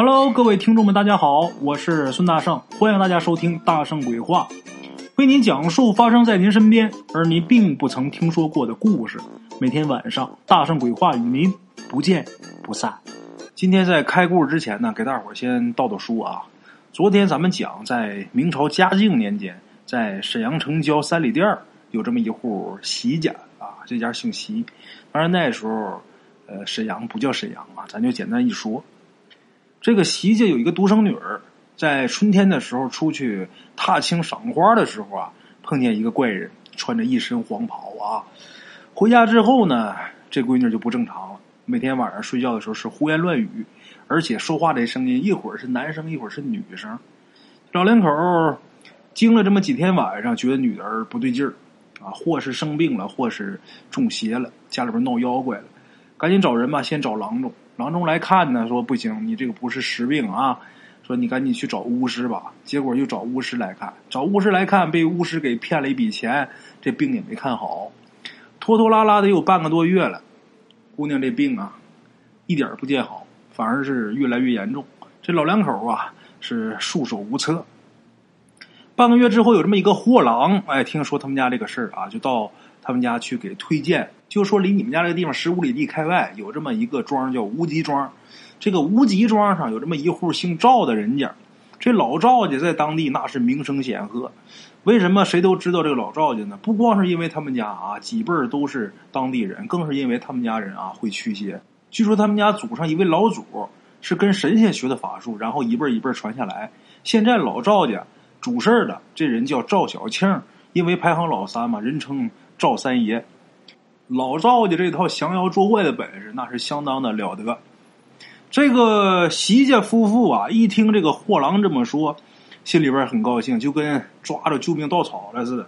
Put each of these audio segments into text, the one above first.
Hello，各位听众们，大家好，我是孙大圣，欢迎大家收听《大圣鬼话》，为您讲述发生在您身边而您并不曾听说过的故事。每天晚上，《大圣鬼话》与您不见不散。今天在开故事之前呢，给大伙儿先道道书啊。昨天咱们讲，在明朝嘉靖年间，在沈阳城郊三里店儿有这么一户席家啊，这家姓席。当然那时候，呃，沈阳不叫沈阳啊，咱就简单一说。这个席家有一个独生女儿，在春天的时候出去踏青赏花的时候啊，碰见一个怪人，穿着一身黄袍啊。回家之后呢，这闺女就不正常了，每天晚上睡觉的时候是胡言乱语，而且说话的声音一会儿是男生，一会儿是女生。老两口经了这么几天晚上，觉得女儿不对劲儿啊，或是生病了，或是中邪了，家里边闹妖怪了，赶紧找人吧，先找郎中。郎中来看呢，说不行，你这个不是实病啊，说你赶紧去找巫师吧。结果又找巫师来看，找巫师来看，被巫师给骗了一笔钱，这病也没看好，拖拖拉拉的有半个多月了。姑娘这病啊，一点不见好，反而是越来越严重。这老两口啊是束手无策。半个月之后，有这么一个货郎，哎，听说他们家这个事儿啊，就到他们家去给推荐。就说离你们家这个地方十五里地开外有这么一个庄叫无极庄，这个无极庄上有这么一户姓赵的人家，这老赵家在当地那是名声显赫。为什么谁都知道这个老赵家呢？不光是因为他们家啊几辈儿都是当地人，更是因为他们家人啊会驱邪。据说他们家祖上一位老祖是跟神仙学的法术，然后一辈儿一辈儿传下来。现在老赵家主事的这人叫赵小庆，因为排行老三嘛，人称赵三爷。老赵家这套降妖捉怪的本事，那是相当的了得。这个席家夫妇啊，一听这个货郎这么说，心里边很高兴，就跟抓着救命稻草了似的。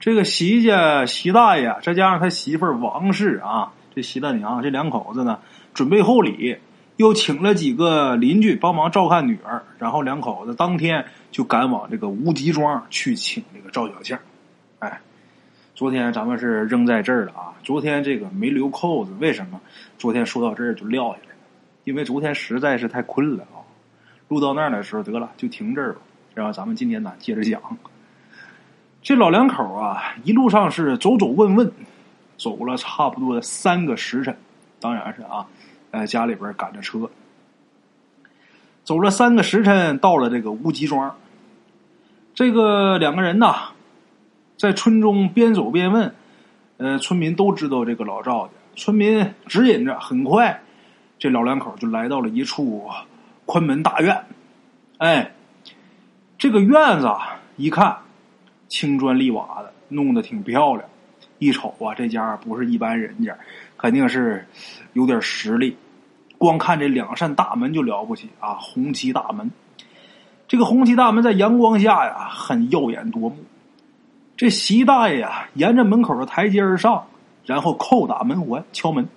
这个席家席大爷，再加上他媳妇王氏啊，这席大娘这两口子呢，准备厚礼，又请了几个邻居帮忙照看女儿，然后两口子当天就赶往这个无极庄去请这个赵小庆。哎。昨天咱们是扔在这儿了啊！昨天这个没留扣子，为什么？昨天说到这儿就撂下来了，因为昨天实在是太困了啊！录到那儿的时候得了，就停这儿吧。然后咱们今天呢接着讲。这老两口啊，一路上是走走问问，走了差不多三个时辰，当然是啊，在家里边赶着车，走了三个时辰，到了这个乌鸡庄。这个两个人呐。在村中边走边问，呃，村民都知道这个老赵家。村民指引着，很快，这老两口就来到了一处宽门大院。哎，这个院子啊，一看青砖绿瓦的，弄得挺漂亮。一瞅啊，这家不是一般人家，肯定是有点实力。光看这两扇大门就了不起啊，红旗大门。这个红旗大门在阳光下呀，很耀眼夺目。这席大爷呀，沿着门口的台阶而上，然后叩打门环，敲门。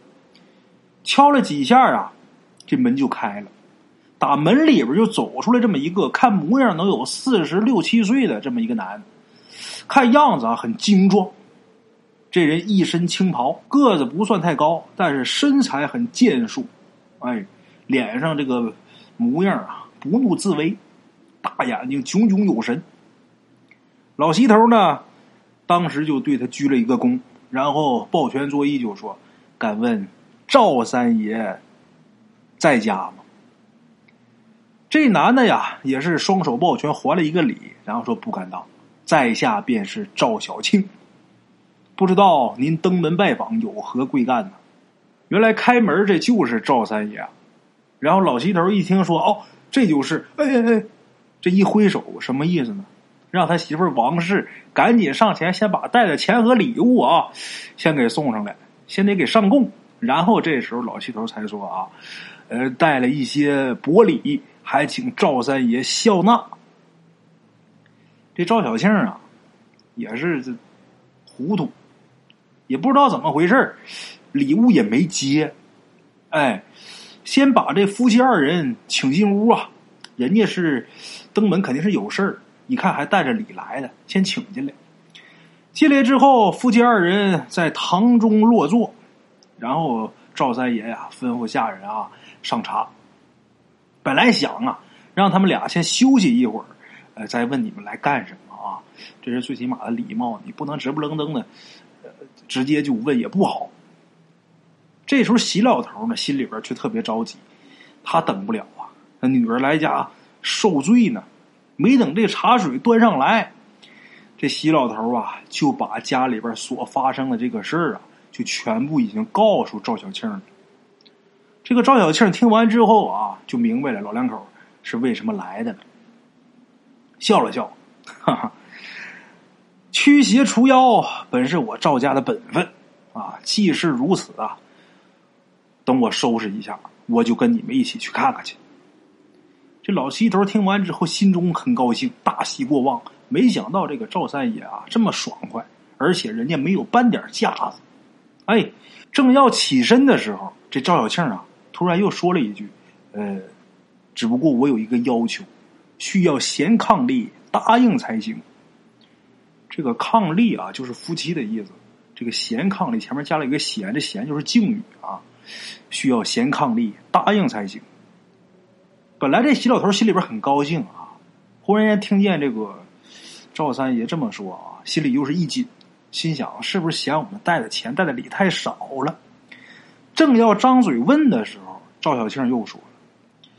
敲了几下啊，这门就开了。打门里边就走出来这么一个，看模样能有四十六七岁的这么一个男，看样子啊很精壮。这人一身青袍，个子不算太高，但是身材很健硕。哎，脸上这个模样啊，不怒自威，大眼睛炯炯有神。老西头呢？当时就对他鞠了一个躬，然后抱拳作揖，就说：“敢问赵三爷在家吗？”这男的呀，也是双手抱拳还了一个礼，然后说：“不敢当，在下便是赵小庆，不知道您登门拜访有何贵干呢？”原来开门这就是赵三爷。然后老西头一听说：“哦，这就是……哎哎哎，这一挥手，什么意思呢？”让他媳妇王氏赶紧上前，先把带的钱和礼物啊，先给送上来，先得给上供。然后这时候老七头才说啊，呃，带了一些薄礼，还请赵三爷笑纳。这赵小庆啊，也是这糊涂，也不知道怎么回事礼物也没接。哎，先把这夫妻二人请进屋啊，人家是登门，肯定是有事儿。一看还带着礼来的，先请进来。进来之后，夫妻二人在堂中落座，然后赵三爷呀吩咐下人啊上茶。本来想啊，让他们俩先休息一会儿，呃，再问你们来干什么啊？这是最起码的礼貌，你不能直不愣登的，呃，直接就问也不好。这时候，席老头呢，心里边却特别着急，他等不了啊，那女儿来家受罪呢，没等这茶水端上来，这席老头啊，就把家里边所发生的这个事儿啊，就全部已经告诉赵小庆了。这个赵小庆听完之后啊，就明白了老两口是为什么来的了，笑了笑，哈哈，驱邪除妖本是我赵家的本分啊，既是如此啊。等我收拾一下，我就跟你们一起去看看去。这老西头听完之后，心中很高兴，大喜过望。没想到这个赵三爷啊这么爽快，而且人家没有半点架子。哎，正要起身的时候，这赵小庆啊突然又说了一句：“呃，只不过我有一个要求，需要贤伉俪答应才行。”这个伉俪啊，就是夫妻的意思。这个贤伉俪前面加了一个贤，这贤就是敬语啊。需要贤伉俪答应才行。本来这席老头心里边很高兴啊，忽然间听见这个赵三爷这么说啊，心里又是一紧，心想是不是嫌我们带的钱带的礼太少了？正要张嘴问的时候，赵小庆又说了：“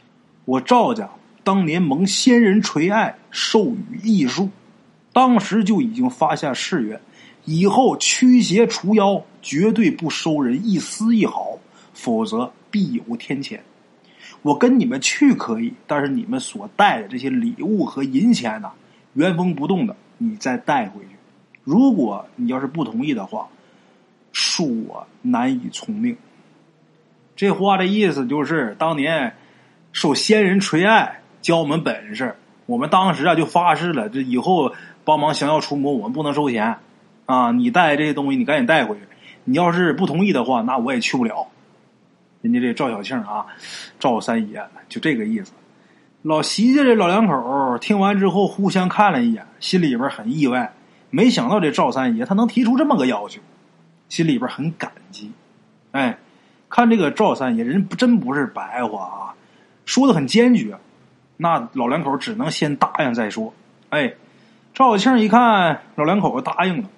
我赵家当年蒙仙人垂爱，授予异术，当时就已经发下誓愿，以后驱邪除妖，绝对不收人一丝一毫。”否则必有天谴。我跟你们去可以，但是你们所带的这些礼物和银钱呢，原封不动的你再带回去。如果你要是不同意的话，恕我难以从命。这话的意思就是，当年受仙人垂爱，教我们本事，我们当时啊就发誓了，这以后帮忙降妖除魔，我们不能收钱啊。你带这些东西，你赶紧带回去。你要是不同意的话，那我也去不了。人家这赵小庆啊，赵三爷就这个意思。老席家这老两口听完之后，互相看了一眼，心里边很意外。没想到这赵三爷他能提出这么个要求，心里边很感激。哎，看这个赵三爷人真不是白话啊，说的很坚决。那老两口只能先答应再说。哎，赵小庆一看老两口答应了，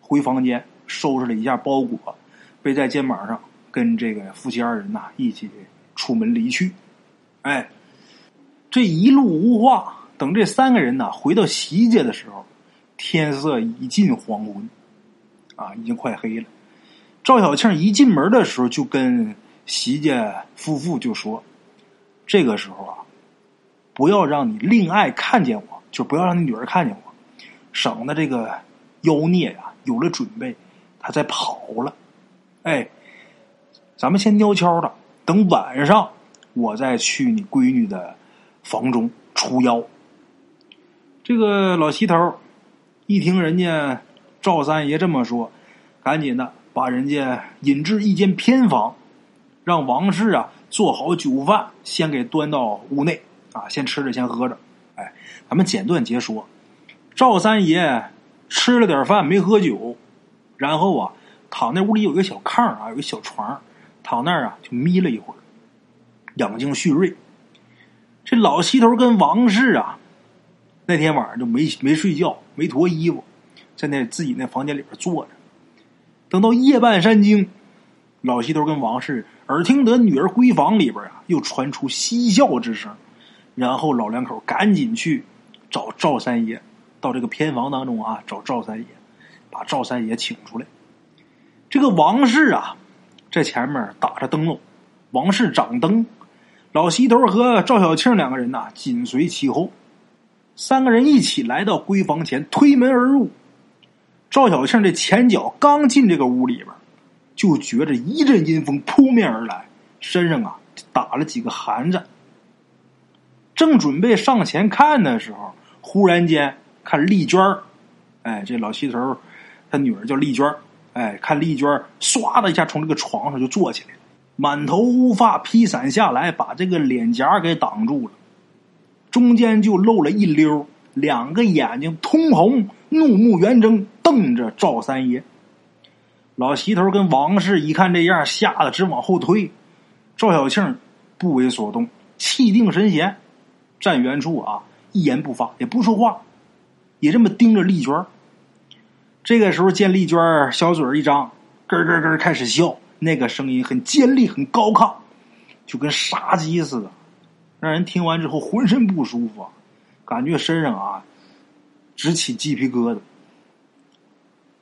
回房间收拾了一下包裹，背在肩膀上。跟这个夫妻二人呐一起出门离去，哎，这一路无话。等这三个人呐回到席家的时候，天色已近黄昏，啊，已经快黑了。赵小庆一进门的时候，就跟席家夫妇就说：“这个时候啊，不要让你令爱看见我，就不要让你女儿看见我，省得这个妖孽呀有了准备，他再跑了。”哎。咱们先悄悄的，等晚上我再去你闺女的房中除妖。这个老西头一听人家赵三爷这么说，赶紧的把人家引至一间偏房，让王氏啊做好酒饭，先给端到屋内啊，先吃着，先喝着。哎，咱们简短截说，赵三爷吃了点饭，没喝酒，然后啊，躺那屋里有一个小炕啊，有个小床。躺那儿啊，就眯了一会儿，养精蓄锐。这老西头跟王氏啊，那天晚上就没没睡觉，没脱衣服，在那自己那房间里边坐着。等到夜半三更，老西头跟王氏耳听得女儿闺房里边啊，又传出嬉笑之声，然后老两口赶紧去找赵三爷，到这个偏房当中啊，找赵三爷，把赵三爷请出来。这个王氏啊。在前面打着灯笼，王氏掌灯，老西头和赵小庆两个人呐紧随其后，三个人一起来到闺房前，推门而入。赵小庆这前脚刚进这个屋里边，就觉着一阵阴风扑面而来，身上啊打了几个寒颤。正准备上前看的时候，忽然间看丽娟儿，哎，这老西头他女儿叫丽娟儿。哎，看丽娟唰的一下从这个床上就坐起来，满头乌发披散下来，把这个脸颊给挡住了，中间就露了一溜，两个眼睛通红，怒目圆睁，瞪着赵三爷。老席头跟王氏一看这样，吓得直往后退。赵小庆不为所动，气定神闲，站原处啊，一言不发，也不说话，也这么盯着丽娟。这个时候见丽娟小嘴一张，咯咯咯开始笑，那个声音很尖利，很高亢，就跟杀鸡似的，让人听完之后浑身不舒服，感觉身上啊直起鸡皮疙瘩。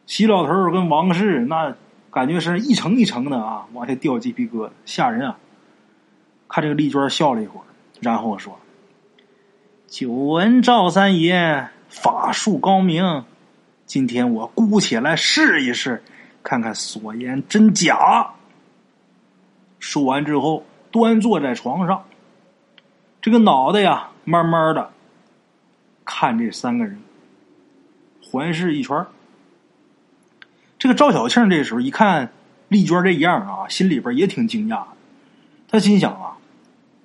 齐老头跟王氏那感觉是一层一层的啊，往下掉鸡皮疙瘩，吓人啊！看这个丽娟笑了一会儿，然后我说：“久闻赵三爷法术高明，今天我姑且来试一试，看看所言真假。”说完之后，端坐在床上，这个脑袋呀，慢慢的看这三个人，环视一圈。这个赵小庆这时候一看丽娟这样啊，心里边也挺惊讶的。他心想啊，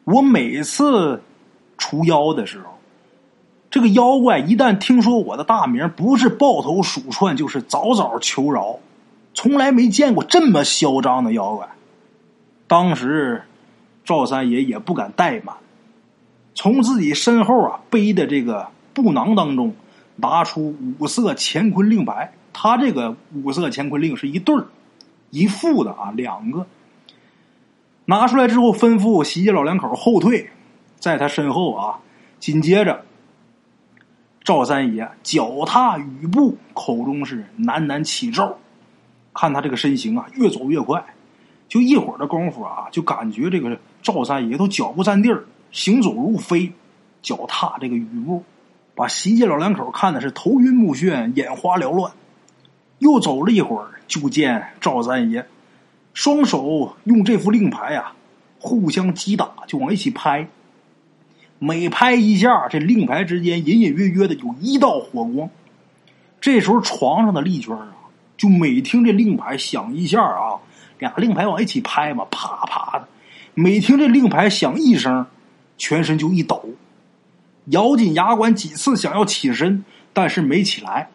我每次除妖的时候，这个妖怪一旦听说我的大名，不是抱头鼠窜，就是早早求饶，从来没见过这么嚣张的妖怪。当时赵三爷也不敢怠慢，从自己身后啊背的这个布囊当中拿出五色乾坤令牌。他这个五色乾坤令是一对儿，一副的啊，两个拿出来之后，吩咐洗洁老两口后退，在他身后啊，紧接着赵三爷脚踏雨步，口中是喃喃起咒。看他这个身形啊，越走越快，就一会儿的功夫啊，就感觉这个赵三爷都脚不沾地儿，行走如飞，脚踏这个雨步，把席家老两口看的是头晕目眩，眼花缭乱。又走了一会儿，就见赵三爷双手用这副令牌啊，互相击打，就往一起拍。每拍一下，这令牌之间隐隐约约的有一道火光。这时候床上的丽娟啊，就每听这令牌响一下啊，俩令牌往一起拍嘛，啪啪的。每听这令牌响一声，全身就一抖，咬紧牙关几次想要起身，但是没起来。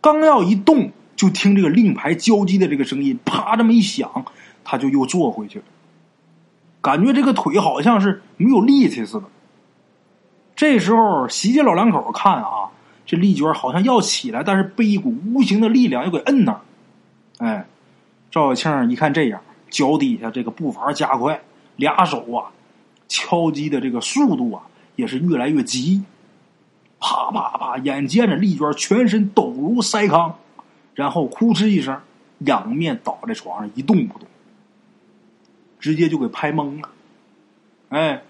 刚要一动，就听这个令牌交击的这个声音，啪这么一响，他就又坐回去了，感觉这个腿好像是没有力气似的。这时候，席家老两口看啊，这丽娟好像要起来，但是被一股无形的力量又给摁那儿。哎，赵小庆一看这样，脚底下这个步伐加快，俩手啊敲击的这个速度啊也是越来越急。啪啪啪！眼见着丽娟全身抖如筛糠，然后哭哧一声，仰面倒在床上一动不动，直接就给拍懵了。哎，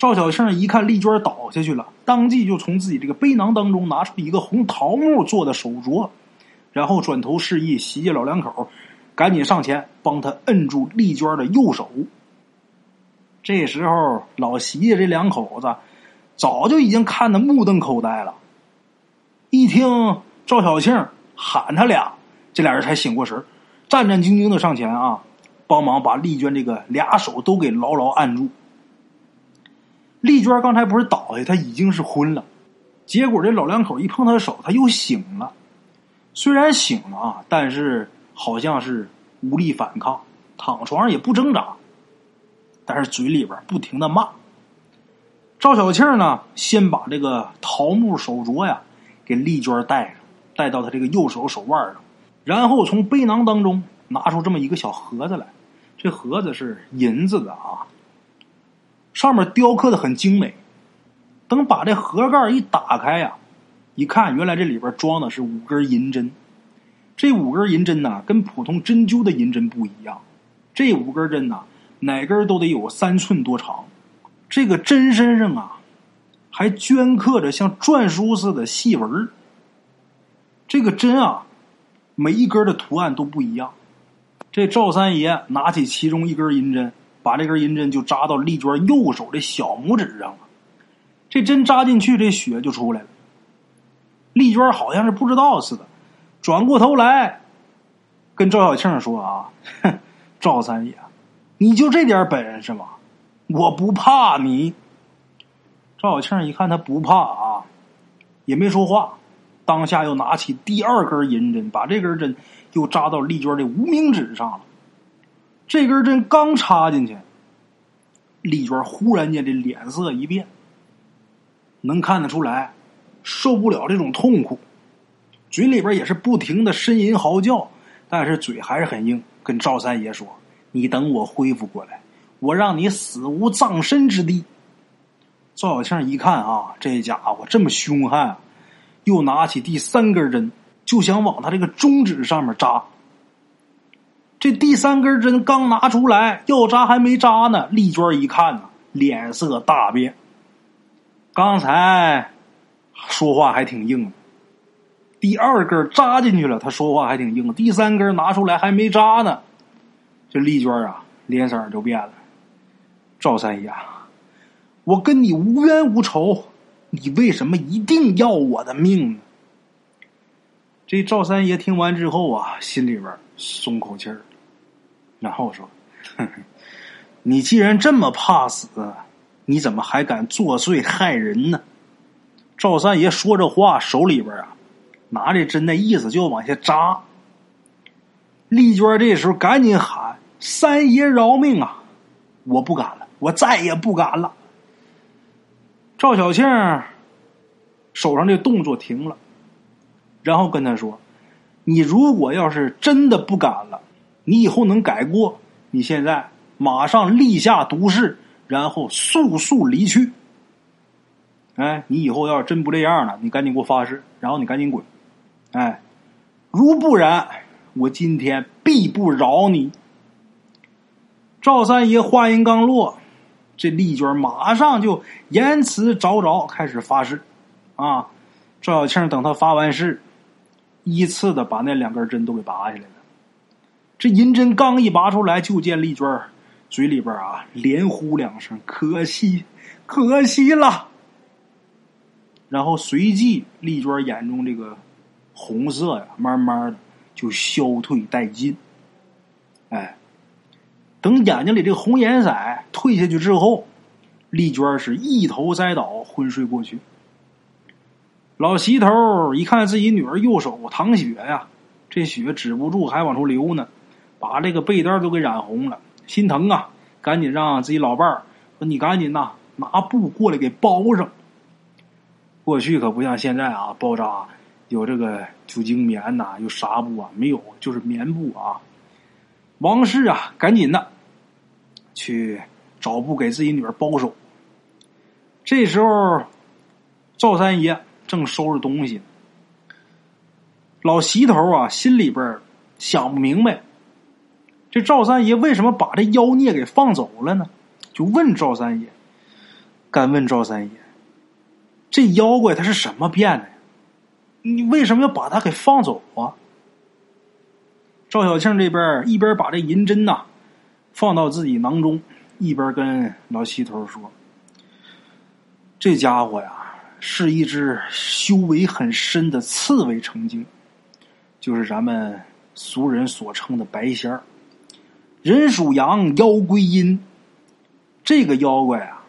赵小庆一看丽娟倒下去了，当即就从自己这个背囊当中拿出一个红桃木做的手镯，然后转头示意席家老两口赶紧上前帮他摁住丽娟的右手。这时候，老席家这两口子。早就已经看得目瞪口呆了，一听赵小庆喊他俩，这俩人才醒过神战战兢兢的上前啊，帮忙把丽娟这个俩手都给牢牢按住。丽娟刚才不是倒下，她已经是昏了，结果这老两口一碰她的手，她又醒了。虽然醒了啊，但是好像是无力反抗，躺床上也不挣扎，但是嘴里边不停的骂。赵小庆呢，先把这个桃木手镯呀给丽娟戴上，戴到她这个右手手腕上，然后从背囊当中拿出这么一个小盒子来，这盒子是银子的啊，上面雕刻的很精美。等把这盒盖一打开呀，一看，原来这里边装的是五根银针。这五根银针呢，跟普通针灸的银针不一样，这五根针呢，哪根都得有三寸多长。这个针身上啊，还镌刻着像篆书似的细纹这个针啊，每一根的图案都不一样。这赵三爷拿起其中一根银针，把这根银针就扎到丽娟右手的小拇指上了。这针扎进去，这血就出来了。丽娟好像是不知道似的，转过头来跟赵小庆说：“啊，哼，赵三爷，你就这点本事吗？”我不怕你，赵小庆一看他不怕啊，也没说话。当下又拿起第二根银针，把这根针又扎到丽娟的无名指上了。这根针刚插进去，丽娟忽然间这脸色一变，能看得出来受不了这种痛苦，嘴里边也是不停的呻吟嚎叫，但是嘴还是很硬，跟赵三爷说：“你等我恢复过来，我让你死无葬身之地。”赵小庆一看啊，这家伙这么凶悍，又拿起第三根针，就想往他这个中指上面扎。这第三根针刚拿出来，要扎还没扎呢。丽娟一看呢，脸色大变。刚才说话还挺硬，第二根扎进去了，他说话还挺硬。第三根拿出来还没扎呢，这丽娟啊，脸色就变了。赵三爷啊，我跟你无冤无仇，你为什么一定要我的命呢？这赵三爷听完之后啊，心里边松口气儿。然后我说：“你既然这么怕死，你怎么还敢作祟害人呢？”赵三爷说着话，手里边啊拿着针，那意思就往下扎。丽娟这时候赶紧喊：“三爷饶命啊！我不敢了，我再也不敢了。”赵小庆手上这动作停了，然后跟他说：“你如果要是真的不敢了。”你以后能改过？你现在马上立下毒誓，然后速速离去。哎，你以后要是真不这样了，你赶紧给我发誓，然后你赶紧滚。哎，如不然，我今天必不饶你。赵三爷话音刚落，这丽娟马上就言辞凿凿开始发誓。啊，赵小庆等他发完誓，依次的把那两根针都给拔下来了。这银针刚一拔出来，就见丽娟嘴里边啊连呼两声：“可惜，可惜了。”然后随即，丽娟眼中这个红色呀，慢慢的就消退殆尽。哎，等眼睛里这个红颜色退下去之后，丽娟是一头栽倒，昏睡过去。老席头一看自己女儿右手淌血呀，这血止不住，还往出流呢。把这个被单都给染红了，心疼啊！赶紧让自己老伴儿说：“你赶紧呐，拿布过来给包上。”过去可不像现在啊，包扎有这个酒精棉呐，有纱布啊，没有，就是棉布啊。王氏啊，赶紧的去找布给自己女儿包手。这时候，赵三爷正收拾东西，老席头啊，心里边想不明白。这赵三爷为什么把这妖孽给放走了呢？就问赵三爷，敢问赵三爷，这妖怪他是什么变的？你为什么要把他给放走啊？赵小庆这边一边把这银针呐放到自己囊中，一边跟老西头说：“这家伙呀，是一只修为很深的刺猬成精，就是咱们俗人所称的白仙儿。”人属阳，妖归阴。这个妖怪啊，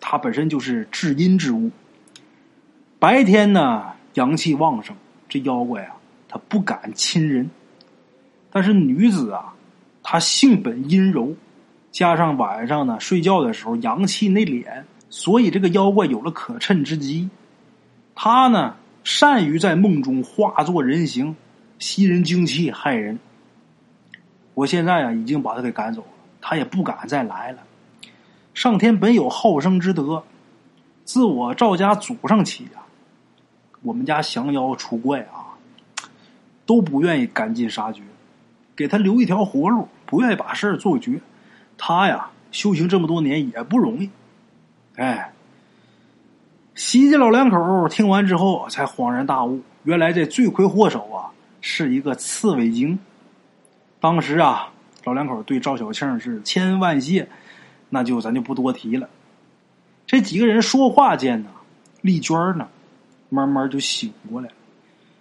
它本身就是至阴之物。白天呢，阳气旺盛，这妖怪啊，它不敢亲人。但是女子啊，她性本阴柔，加上晚上呢睡觉的时候阳气内敛，所以这个妖怪有了可趁之机。他呢，善于在梦中化作人形，吸人精气，害人。我现在啊，已经把他给赶走了，他也不敢再来了。上天本有好生之德，自我赵家祖上起啊，我们家降妖除怪啊，都不愿意赶尽杀绝，给他留一条活路，不愿意把事儿做绝。他呀，修行这么多年也不容易。哎，西家老两口听完之后才恍然大悟，原来这罪魁祸首啊，是一个刺猬精。当时啊，老两口对赵小庆是千恩万谢，那就咱就不多提了。这几个人说话间呢，丽娟呢，慢慢就醒过来了。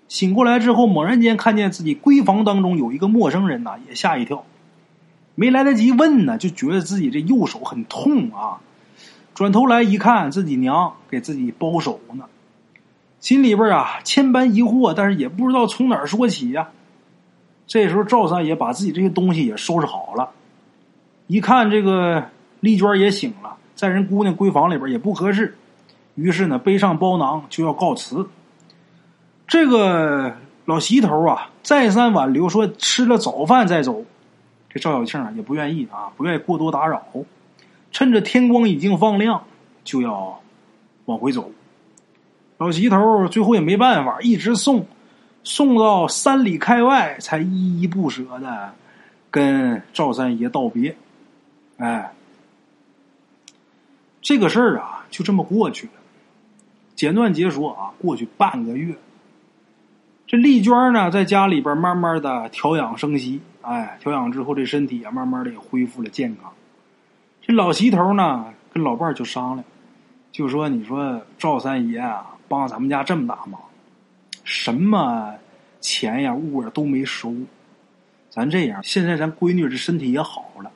醒过来之后，猛然间看见自己闺房当中有一个陌生人呐，也吓一跳。没来得及问呢，就觉得自己这右手很痛啊。转头来一看，自己娘给自己包手呢，心里边啊千般疑惑，但是也不知道从哪儿说起呀。这时候，赵三爷把自己这些东西也收拾好了。一看这个丽娟也醒了，在人姑娘闺房里边也不合适，于是呢，背上包囊就要告辞。这个老席头啊，再三挽留，说吃了早饭再走。这赵小庆啊，也不愿意啊，不愿意过多打扰。趁着天光已经放亮，就要往回走。老席头最后也没办法，一直送，送到三里开外，才依依不舍的跟赵三爷道别。哎，这个事儿啊，就这么过去了。简短结说啊，过去半个月，这丽娟呢，在家里边慢慢的调养生息。哎，调养之后，这身体啊，慢慢的也恢复了健康。这老席头呢，跟老伴儿就商量，就说：“你说赵三爷啊，帮咱们家这么大忙，什么钱呀、物啊都没收。咱这样，现在咱闺女这身体也好了，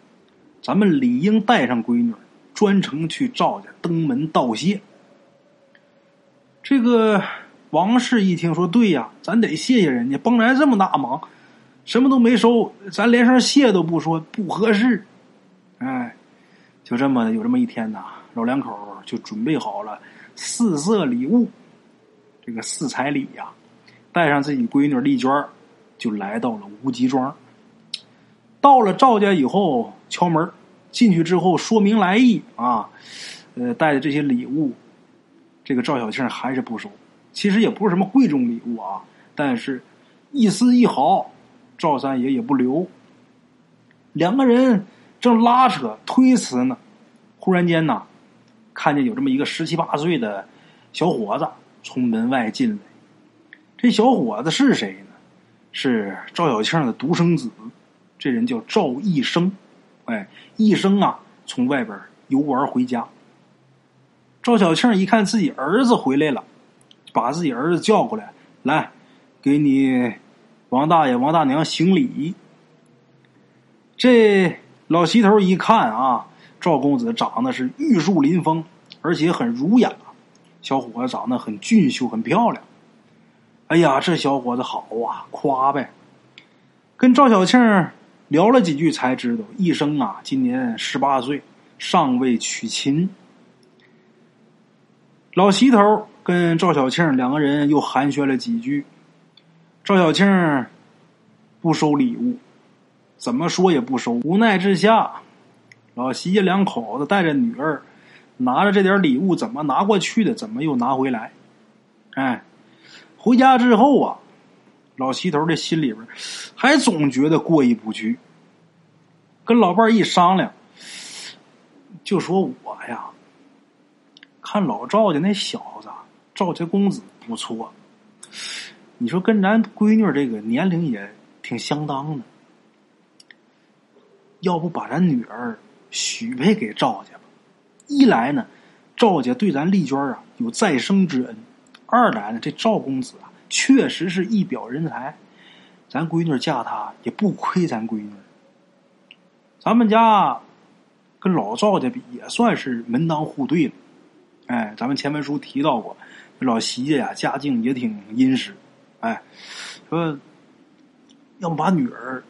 咱们理应带上闺女，专程去赵家登门道谢。”这个王氏一听说：“对呀，咱得谢谢人家帮咱这么大忙，什么都没收，咱连声谢都不说，不合适。”哎。就这么有这么一天呐，老两口就准备好了四色礼物，这个四彩礼呀，带上自己闺女丽娟就来到了无极庄。到了赵家以后，敲门进去之后说明来意啊，呃，带的这些礼物，这个赵小庆还是不收。其实也不是什么贵重礼物啊，但是一丝一毫，赵三爷也不留。两个人。正拉扯推辞呢，忽然间呐，看见有这么一个十七八岁的小伙子从门外进来。这小伙子是谁呢？是赵小庆的独生子，这人叫赵一生。哎，一生啊，从外边游玩回家。赵小庆一看自己儿子回来了，把自己儿子叫过来，来，给你王大爷、王大娘行礼。这。老齐头一看啊，赵公子长得是玉树临风，而且很儒雅。小伙子长得很俊秀，很漂亮。哎呀，这小伙子好啊，夸呗。跟赵小庆聊了几句，才知道一生啊，今年十八岁，尚未娶亲。老齐头跟赵小庆两个人又寒暄了几句。赵小庆不收礼物。怎么说也不收，无奈之下，老席家两口子带着女儿，拿着这点礼物，怎么拿过去的？怎么又拿回来？哎，回家之后啊，老齐头的心里边还总觉得过意不去，跟老伴一商量，就说我呀，看老赵家那小子，赵家公子不错，你说跟咱闺女这个年龄也挺相当的。要不把咱女儿许配给赵家吧？一来呢，赵家对咱丽娟啊有再生之恩；二来呢，这赵公子啊确实是一表人才，咱闺女嫁他也不亏咱闺女。咱们家跟老赵家比也算是门当户对了。哎，咱们前文书提到过，老席家呀家境也挺殷实。哎，说要么把女儿。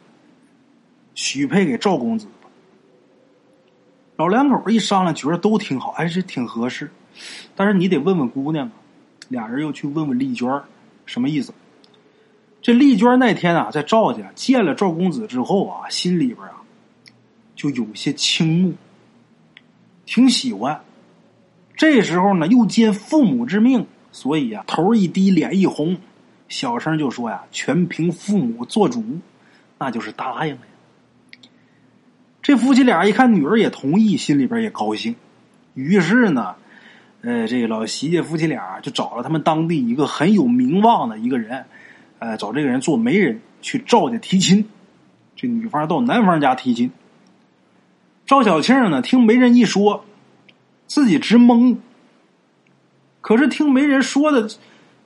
许配给赵公子吧。老两口一商量，觉得都挺好，还是挺合适。但是你得问问姑娘啊。俩人又去问问丽娟什么意思？这丽娟那天啊，在赵家见了赵公子之后啊，心里边啊就有些倾慕，挺喜欢。这时候呢，又见父母之命，所以啊，头一低，脸一红，小声就说呀：“全凭父母做主。”那就是答应了。这夫妻俩一看女儿也同意，心里边也高兴。于是呢，呃，这个老席家夫妻俩就找了他们当地一个很有名望的一个人，呃，找这个人做媒人去赵家提亲。这女方到男方家提亲。赵小庆呢，听媒人一说，自己直懵。可是听媒人说的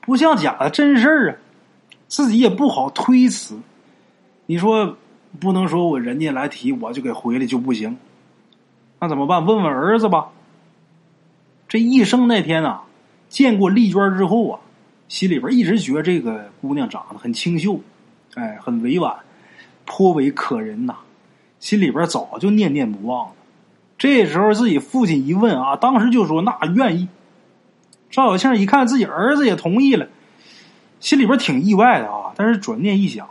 不像假的，真事儿啊，自己也不好推辞。你说？不能说我人家来提我就给回来就不行，那怎么办？问问儿子吧。这一生那天啊，见过丽娟之后啊，心里边一直觉得这个姑娘长得很清秀，哎，很委婉，颇为可人呐。心里边早就念念不忘了。这时候自己父亲一问啊，当时就说那愿意。赵小庆一看自己儿子也同意了，心里边挺意外的啊。但是转念一想，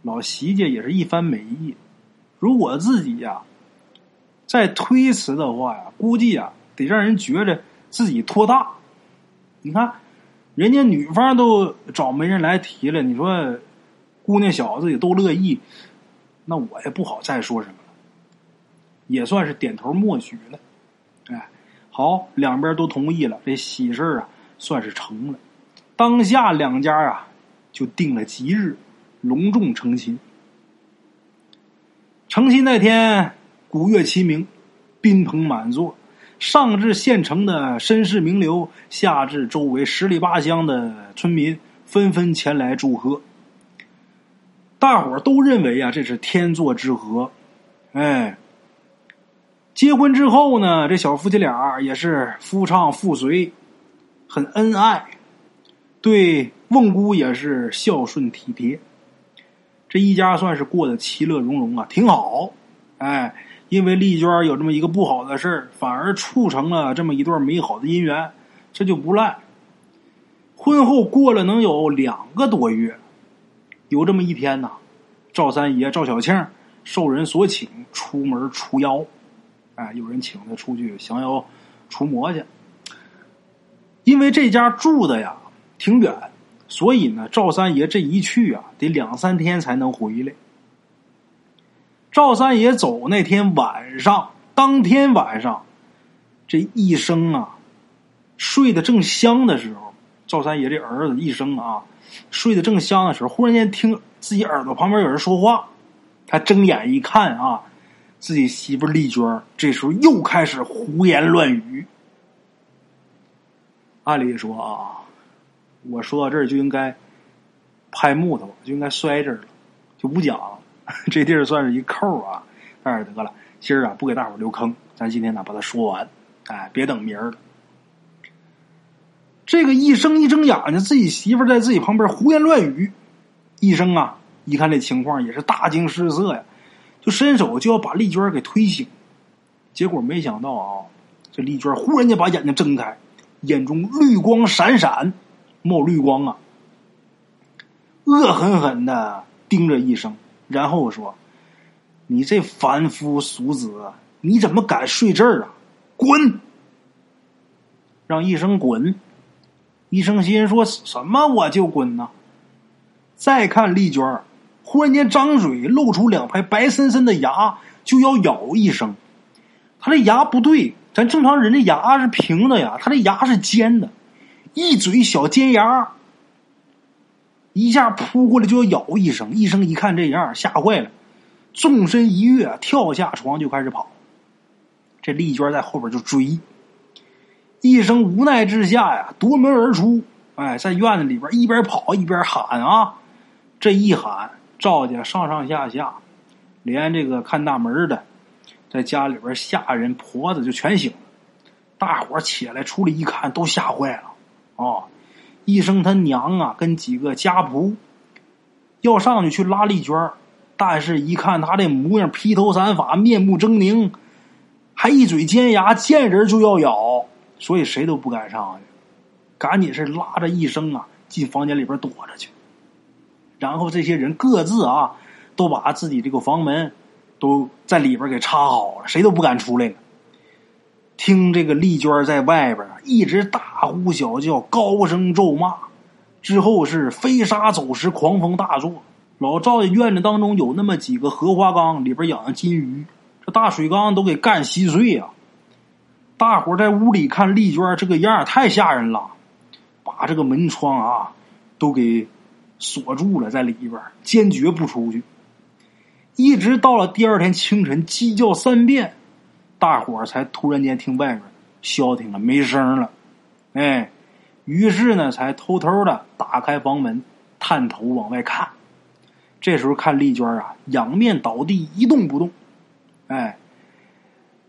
老席家也是一番美意，如果自己呀再推辞的话呀，估计啊得让人觉着自己托大。你看，人家女方都找媒人来提了，你说姑娘小子也都乐意，那我也不好再说什么了，也算是点头默许了。哎。好，两边都同意了，这喜事啊算是成了。当下两家啊就定了吉日，隆重成亲。成亲那天，鼓乐齐鸣，宾朋满座，上至县城的绅士名流，下至周围十里八乡的村民，纷纷前来祝贺。大伙儿都认为啊，这是天作之合，哎。结婚之后呢，这小夫妻俩也是夫唱妇随，很恩爱，对翁姑也是孝顺体贴，这一家算是过得其乐融融啊，挺好。哎，因为丽娟有这么一个不好的事儿，反而促成了这么一段美好的姻缘，这就不赖。婚后过了能有两个多月，有这么一天呐，赵三爷赵小庆受人所请出门除妖。哎，有人请他出去降妖除魔去，因为这家住的呀挺远，所以呢，赵三爷这一去啊，得两三天才能回来。赵三爷走那天晚上，当天晚上，这一生啊，睡得正香的时候，赵三爷这儿子一生啊，睡得正香的时候，忽然间听自己耳朵旁边有人说话，他睁眼一看啊。自己媳妇丽娟这时候又开始胡言乱语。按理说啊，我说到这儿就应该拍木头，就应该摔这儿了，就不讲了。这地儿算是一扣啊，但是得了，今儿啊不给大伙留坑，咱今天呢把它说完，哎，别等明儿了。这个一生一睁眼睛，自己媳妇在自己旁边胡言乱语，一生啊一看这情况也是大惊失色呀。就伸手就要把丽娟给推醒，结果没想到啊，这丽娟忽然间把眼睛睁开，眼中绿光闪闪，冒绿光啊，恶狠狠的盯着医生，然后我说：“你这凡夫俗子，你怎么敢睡这儿啊？滚！让医生滚！”医生心说：“什么我就滚呢？”再看丽娟忽然间张嘴，露出两排白森森的牙，就要咬一声。他这牙不对，咱正常人的牙是平的呀，他这牙是尖的，一嘴小尖牙，一下扑过来就要咬一声。医生一看这样，吓坏了，纵身一跃，跳下床就开始跑。这丽娟在后边就追。医生无奈之下呀，夺门而出，哎，在院子里边一边跑一边喊啊，这一喊。赵家上上下下，连这个看大门的，在家里边下人婆子就全醒了。大伙起来出来一看，都吓坏了。啊，医生他娘啊，跟几个家仆要上去去拉丽娟但是一看他这模样，披头散发，面目狰狞，还一嘴尖牙，见人就要咬，所以谁都不敢上去。赶紧是拉着医生啊，进房间里边躲着去。然后这些人各自啊，都把自己这个房门都在里边给插好了，谁都不敢出来了。听这个丽娟在外边一直大呼小叫，高声咒骂，之后是飞沙走石，狂风大作。老赵家院子当中有那么几个荷花缸，里边养的金鱼，这大水缸都给干稀碎呀。大伙在屋里看丽娟这个样太吓人了，把这个门窗啊都给。锁住了，在里边坚决不出去，一直到了第二天清晨，鸡叫三遍，大伙儿才突然间听外边消停了，没声了。哎，于是呢，才偷偷的打开房门，探头往外看。这时候看丽娟啊，仰面倒地，一动不动。哎，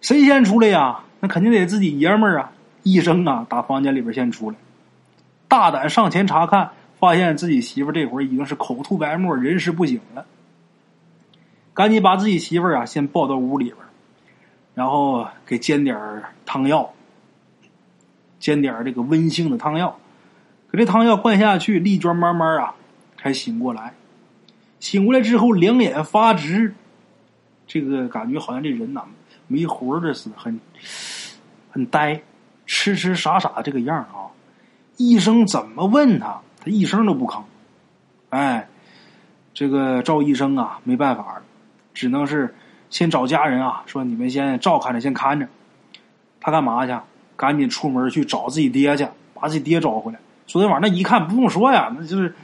谁先出来呀？那肯定得自己爷们儿啊！医生啊，打房间里边先出来，大胆上前查看。发现自己媳妇这会儿已经是口吐白沫，人事不省了。赶紧把自己媳妇儿啊先抱到屋里边，然后给煎点汤药，煎点这个温性的汤药，给这汤药灌下去，丽娟慢慢啊才醒过来。醒过来之后，两眼发直，这个感觉好像这人呐没活的似的，很很呆，痴痴傻傻这个样啊。医生怎么问他，他一声都不吭。哎，这个赵医生啊，没办法，只能是先找家人啊，说你们先照看着，先看着。他干嘛去？赶紧出门去找自己爹去，把自己爹找回来。昨天晚上那一看，不用说呀，那就是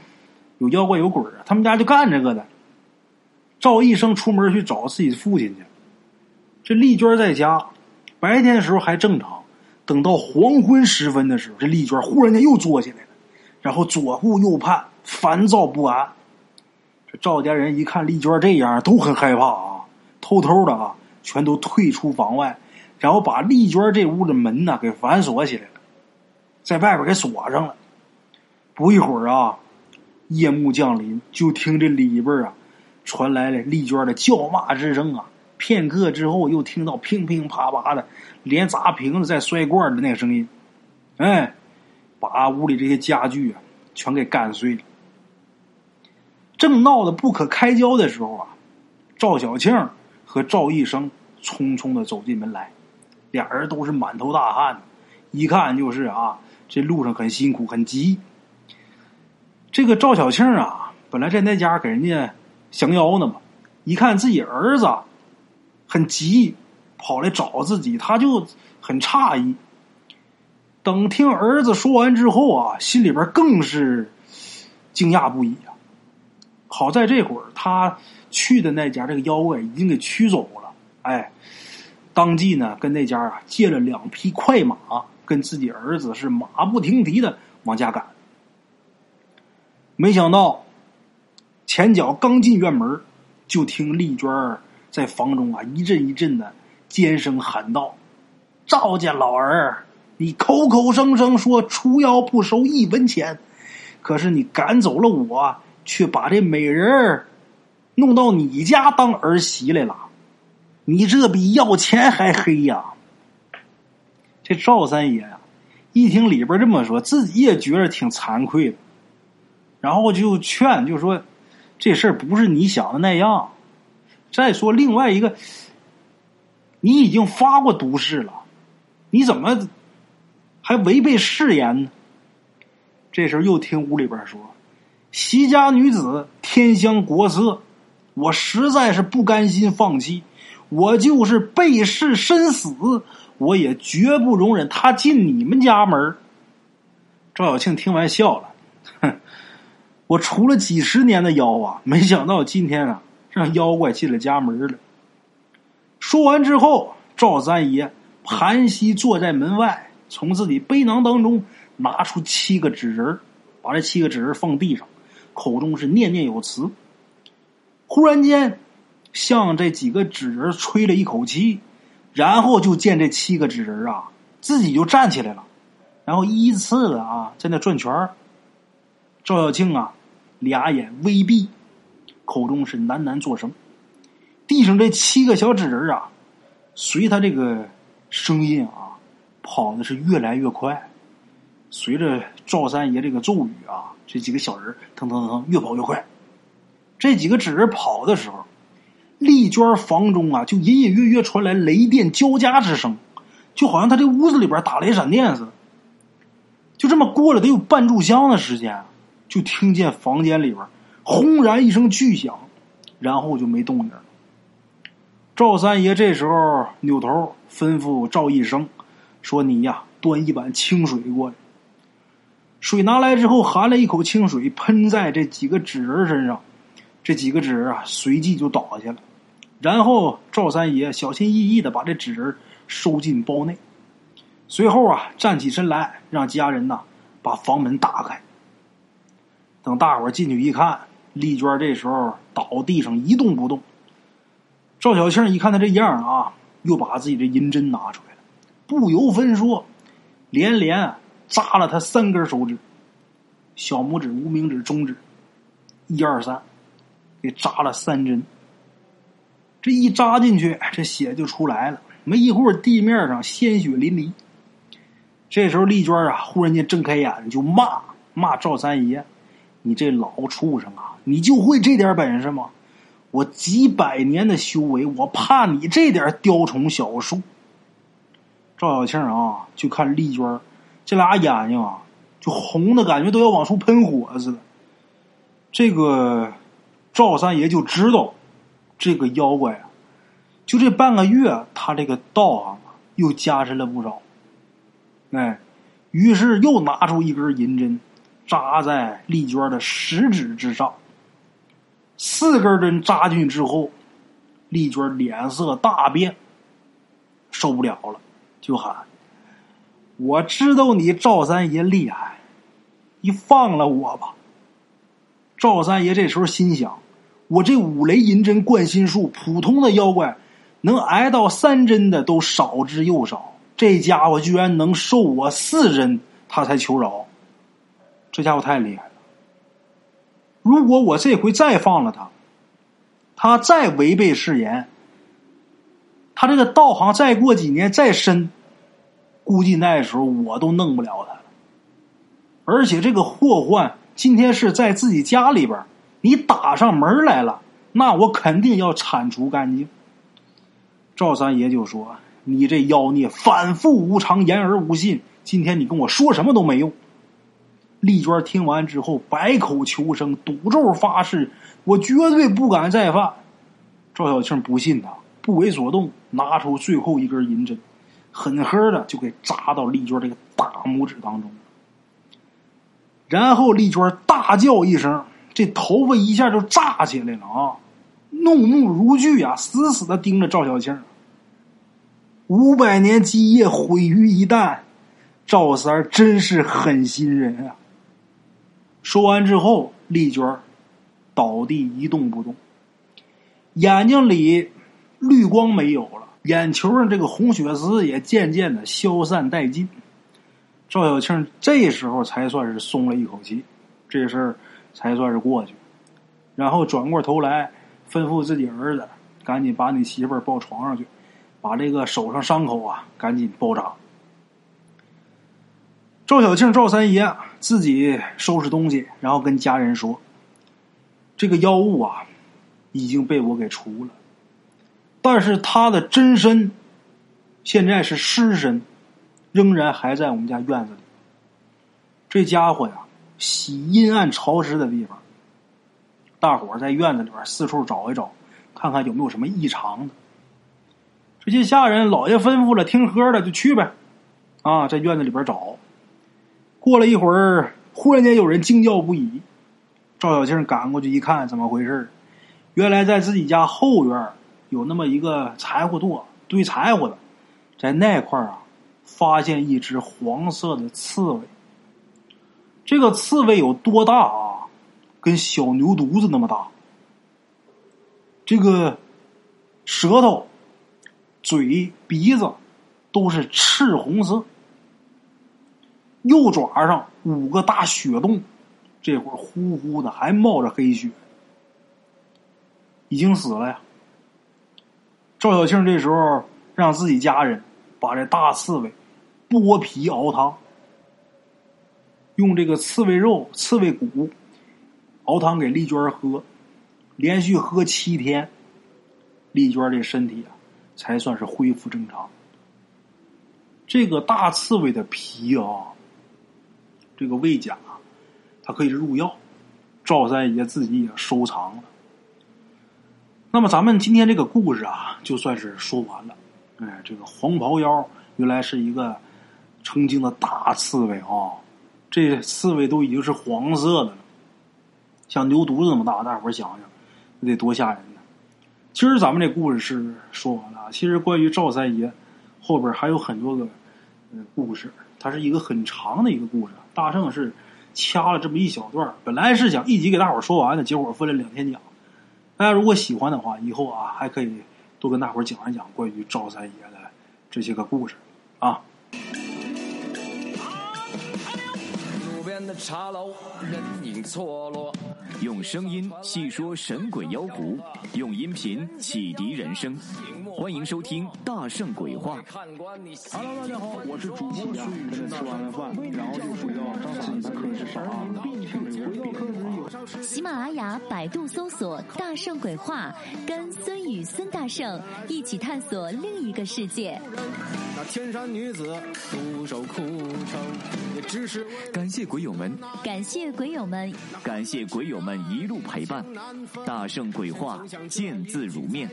有妖怪有鬼啊！他们家就干这个的。赵医生出门去找自己的父亲去，这丽娟在家，白天的时候还正常。等到黄昏时分的时候，这丽娟忽然间又坐起来了，然后左顾右盼，烦躁不安。这赵家人一看丽娟这样，都很害怕啊，偷偷的啊，全都退出房外，然后把丽娟这屋的门呢给反锁起来了，在外边给锁上了。不一会儿啊，夜幕降临，就听这里边啊传来了丽娟的叫骂之声啊。片刻之后，又听到乒乒啪啪的。连砸瓶子、再摔罐的那个声音，哎，把屋里这些家具啊全给干碎了。正闹得不可开交的时候啊，赵小庆和赵医生匆匆的走进门来，俩人都是满头大汗，一看就是啊，这路上很辛苦、很急。这个赵小庆啊，本来在那家给人家降妖呢嘛，一看自己儿子很急。跑来找自己，他就很诧异。等听儿子说完之后啊，心里边更是惊讶不已啊。好在这会儿他去的那家这个妖怪已经给驱走了，哎，当即呢跟那家啊借了两匹快马，跟自己儿子是马不停蹄的往家赶。没想到前脚刚进院门，就听丽娟在房中啊一阵一阵的。尖声喊道：“赵家老儿，你口口声声说除妖不收一分钱，可是你赶走了我，去把这美人儿弄到你家当儿媳来了，你这比要钱还黑呀！”这赵三爷呀，一听里边这么说，自己也觉得挺惭愧的，然后就劝，就说：“这事儿不是你想的那样。再说另外一个。”你已经发过毒誓了，你怎么还违背誓言呢？这时候又听屋里边说：“席家女子天香国色，我实在是不甘心放弃，我就是背誓身死，我也绝不容忍她进你们家门。”赵小庆听完笑了：“哼，我除了几十年的妖啊，没想到今天啊，让妖怪进了家门了。”说完之后，赵三爷盘膝坐在门外，从自己背囊当中拿出七个纸人把这七个纸人放地上，口中是念念有词。忽然间，向这几个纸人吹了一口气，然后就见这七个纸人啊，自己就站起来了，然后依次的啊在那转圈赵小庆啊，俩眼微闭，口中是喃喃作声。地上这七个小纸人啊，随他这个声音啊，跑的是越来越快。随着赵三爷这个咒语啊，这几个小人腾腾腾越跑越快。这几个纸人跑的时候，丽娟房中啊，就隐隐约约传来雷电交加之声，就好像他这屋子里边打雷闪电似的。就这么过了得有半炷香的时间，就听见房间里边轰然一声巨响，然后就没动静了。赵三爷这时候扭头吩咐赵医生说：“你呀，端一碗清水过来。”水拿来之后，含了一口清水，喷在这几个纸人身上，这几个纸人啊，随即就倒下了。然后赵三爷小心翼翼的把这纸人收进包内，随后啊，站起身来，让家人呐把房门打开。等大伙进去一看，丽娟这时候倒地上一动不动。赵小庆一看他这样啊，又把自己的银针拿出来了，不由分说，连连扎了他三根手指，小拇指、无名指、中指，一二三，给扎了三针。这一扎进去，这血就出来了，没一会儿，地面上鲜血淋漓。这时候，丽娟啊，忽然间睁开眼就骂骂赵三爷：“你这老畜生啊，你就会这点本事吗？我几百年的修为，我怕你这点雕虫小术。”赵小庆啊，就看丽娟这俩眼睛啊，就红的感觉都要往出喷火似的。这个赵三爷就知道，这个妖怪啊，就这半个月，他这个道行啊，又加深了不少。哎，于是又拿出一根银针，扎在丽娟的食指之上。四根针扎进去之后，丽娟脸色大变，受不了了，就喊：“我知道你赵三爷厉害，你放了我吧。”赵三爷这时候心想：“我这五雷银针贯心术，普通的妖怪能挨到三针的都少之又少。”这家伙居然能受我四针，他才求饶。这家伙太厉害了！如果我这回再放了他，他再违背誓言，他这个道行再过几年再深，估计那时候我都弄不了他了。而且这个祸患今天是在自己家里边，你打上门来了，那我肯定要铲除干净。赵三爷就说。你这妖孽反复无常，言而无信。今天你跟我说什么都没用。丽娟听完之后，百口求生，赌咒发誓，我绝对不敢再犯。赵小庆不信他，不为所动，拿出最后一根银针，狠狠的就给扎到丽娟这个大拇指当中。然后丽娟大叫一声，这头发一下就炸起来了啊！怒目如炬啊，死死的盯着赵小庆。五百年基业毁于一旦，赵三儿真是狠心人啊！说完之后，丽娟倒地一动不动，眼睛里绿光没有了，眼球上这个红血丝也渐渐的消散殆尽。赵小庆这时候才算是松了一口气，这事儿才算是过去。然后转过头来吩咐自己儿子：“赶紧把你媳妇抱床上去。”把这个手上伤口啊，赶紧包扎。赵小庆、赵三爷自己收拾东西，然后跟家人说：“这个妖物啊，已经被我给除了，但是他的真身现在是尸身，仍然还在我们家院子里。这家伙呀，喜阴暗潮湿的地方。大伙在院子里边四处找一找，看看有没有什么异常的。”这些下人，老爷吩咐了，听喝的就去呗。啊，在院子里边找。过了一会儿，忽然间有人惊叫不已。赵小庆赶过去一看，怎么回事原来在自己家后院有那么一个柴火垛，堆柴火的，在那块啊，发现一只黄色的刺猬。这个刺猬有多大啊？跟小牛犊子那么大。这个舌头。嘴、鼻子都是赤红色，右爪上五个大血洞，这会儿呼呼的还冒着黑血，已经死了呀。赵小庆这时候让自己家人把这大刺猬剥皮熬汤，用这个刺猬肉、刺猬骨熬汤给丽娟喝，连续喝七天，丽娟这身体啊。才算是恢复正常。这个大刺猬的皮啊，这个胃甲，它可以入药。赵三爷自己也收藏了。那么咱们今天这个故事啊，就算是说完了。哎，这个黄袍妖原来是一个曾经的大刺猬啊，这刺猬都已经是黄色的了，像牛犊子那么大，大伙儿想想，那得多吓人呢！今儿咱们这故事是说完了。其实关于赵三爷后边还有很多个故事，它是一个很长的一个故事。大圣是掐了这么一小段本来是想一集给大伙说完的，结果分了两天讲。大家如果喜欢的话，以后啊还可以多跟大伙讲一讲关于赵三爷的这些个故事啊。的茶楼，人影错落。用声音细说神鬼妖狐，用音频启迪人生。欢迎收听《大圣鬼话》。Hello，大家好，我是主播孙吃完了饭，然后就回到自己的课室上课室有喜马拉雅、百度搜索“大圣鬼话”，跟孙宇、孙大圣一起探索另一个世界。那天山女子独守空城，也只是感谢鬼友们，感谢鬼友们，感谢鬼友们一路陪伴。大圣鬼话，见字如面。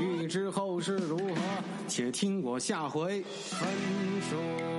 欲知后事如何，且听我下回分说。